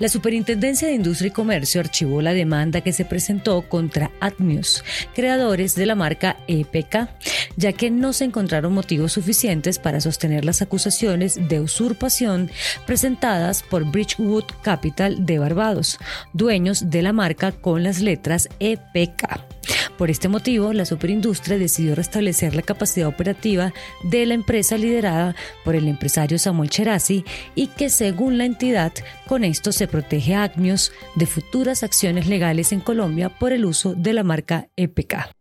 La Superintendencia de Industria y Comercio archivó la demanda que se presentó contra Admius, creadores de la marca EPK, ya que no se encontraron motivos suficientes para sostener las acusaciones de usurpación presentadas por Bridgewood Capital de Barbados, dueños de la marca con las letras EPK. Por este motivo, la superindustria decidió restablecer la capacidad operativa de la empresa liderada por el empresario Samuel Cherasi y que, según la entidad, con esto se protege a Agnios de futuras acciones legales en Colombia por el uso de la marca EPK.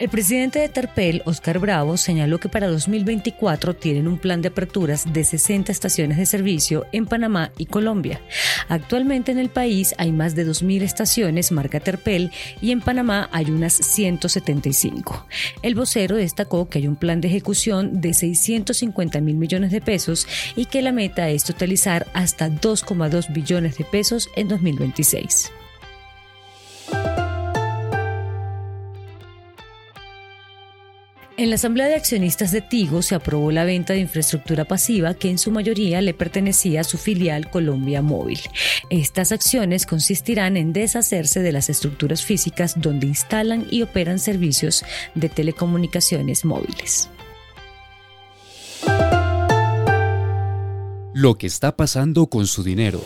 El presidente de Terpel, Oscar Bravo, señaló que para 2024 tienen un plan de aperturas de 60 estaciones de servicio en Panamá y Colombia. Actualmente en el país hay más de 2.000 estaciones marca Terpel y en Panamá hay unas 175. El vocero destacó que hay un plan de ejecución de 650 mil millones de pesos y que la meta es totalizar hasta 2,2 billones de pesos en 2026. En la Asamblea de Accionistas de Tigo se aprobó la venta de infraestructura pasiva que en su mayoría le pertenecía a su filial Colombia Móvil. Estas acciones consistirán en deshacerse de las estructuras físicas donde instalan y operan servicios de telecomunicaciones móviles. Lo que está pasando con su dinero.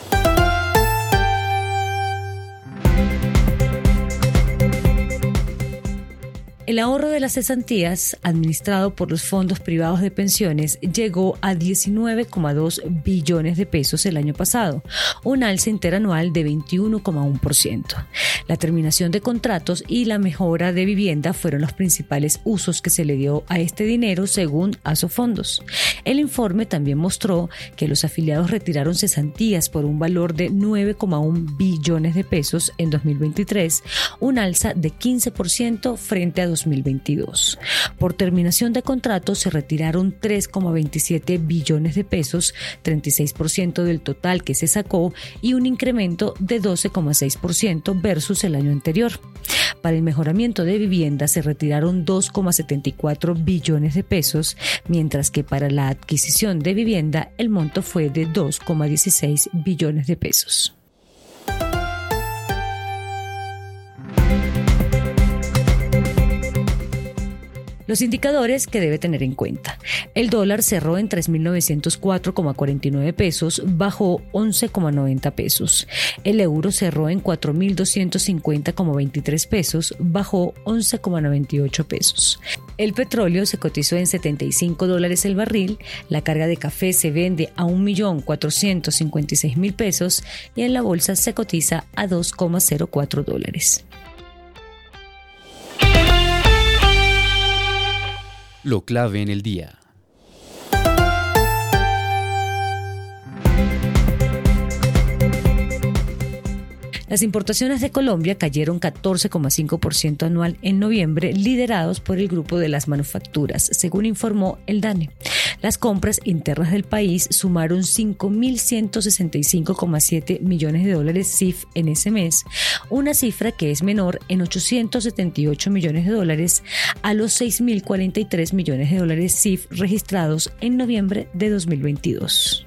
El ahorro de las cesantías, administrado por los fondos privados de pensiones, llegó a 19,2 billones de pesos el año pasado, un alza interanual de 21,1%. La terminación de contratos y la mejora de vivienda fueron los principales usos que se le dio a este dinero según Asofondos. El informe también mostró que los afiliados retiraron cesantías por un valor de 9,1 billones de pesos en 2023, un alza de 15% frente a 2022. Por terminación de contratos se retiraron 3,27 billones de pesos, 36% del total que se sacó y un incremento de 12,6% versus el año anterior. Para el mejoramiento de vivienda se retiraron 2,74 billones de pesos, mientras que para la adquisición de vivienda el monto fue de 2,16 billones de pesos. Los indicadores que debe tener en cuenta. El dólar cerró en 3.904,49 pesos, bajó 11,90 pesos. El euro cerró en 4.250,23 pesos, bajó 11,98 pesos. El petróleo se cotizó en 75 dólares el barril, la carga de café se vende a 1.456.000 pesos y en la bolsa se cotiza a 2,04 dólares. Lo clave en el día. Las importaciones de Colombia cayeron 14,5% anual en noviembre, liderados por el grupo de las manufacturas, según informó el DANE. Las compras internas del país sumaron 5.165,7 millones de dólares CIF en ese mes, una cifra que es menor en 878 millones de dólares a los 6.043 millones de dólares CIF registrados en noviembre de 2022.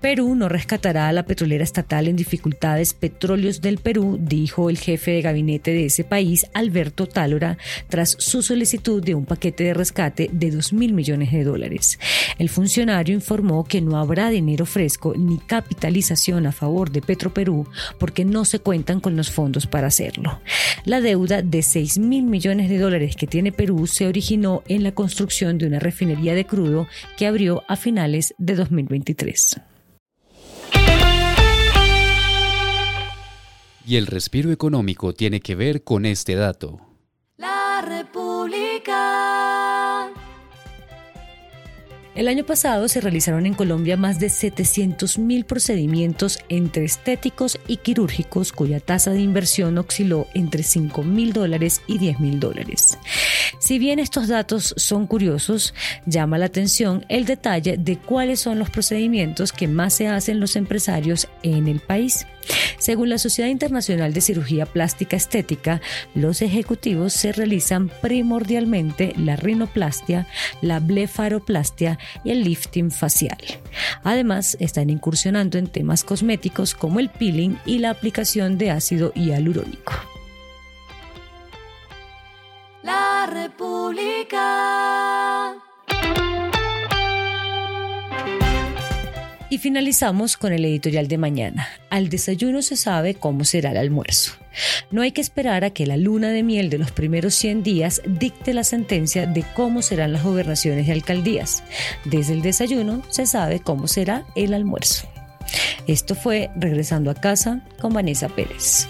Perú no rescatará a la petrolera estatal en dificultades Petróleos del Perú, dijo el jefe de gabinete de ese país, Alberto Tálora, tras su solicitud de un paquete de rescate de 2 mil millones de dólares. El funcionario informó que no habrá dinero fresco ni capitalización a favor de Petroperú porque no se cuentan con los fondos para hacerlo. La deuda de 6 mil millones de dólares que tiene Perú se originó en la construcción de una refinería de crudo que abrió a finales de 2023. Y el respiro económico tiene que ver con este dato. La República. El año pasado se realizaron en Colombia más de 700.000 procedimientos entre estéticos y quirúrgicos cuya tasa de inversión osciló entre 5.000 dólares y 10.000 dólares. Si bien estos datos son curiosos, llama la atención el detalle de cuáles son los procedimientos que más se hacen los empresarios en el país. Según la Sociedad Internacional de Cirugía Plástica Estética, los ejecutivos se realizan primordialmente la rinoplastia, la blefaroplastia y el lifting facial. Además, están incursionando en temas cosméticos como el peeling y la aplicación de ácido hialurónico. La República. Y finalizamos con el editorial de mañana. Al desayuno se sabe cómo será el almuerzo. No hay que esperar a que la luna de miel de los primeros 100 días dicte la sentencia de cómo serán las gobernaciones y alcaldías. Desde el desayuno se sabe cómo será el almuerzo. Esto fue Regresando a casa con Vanessa Pérez.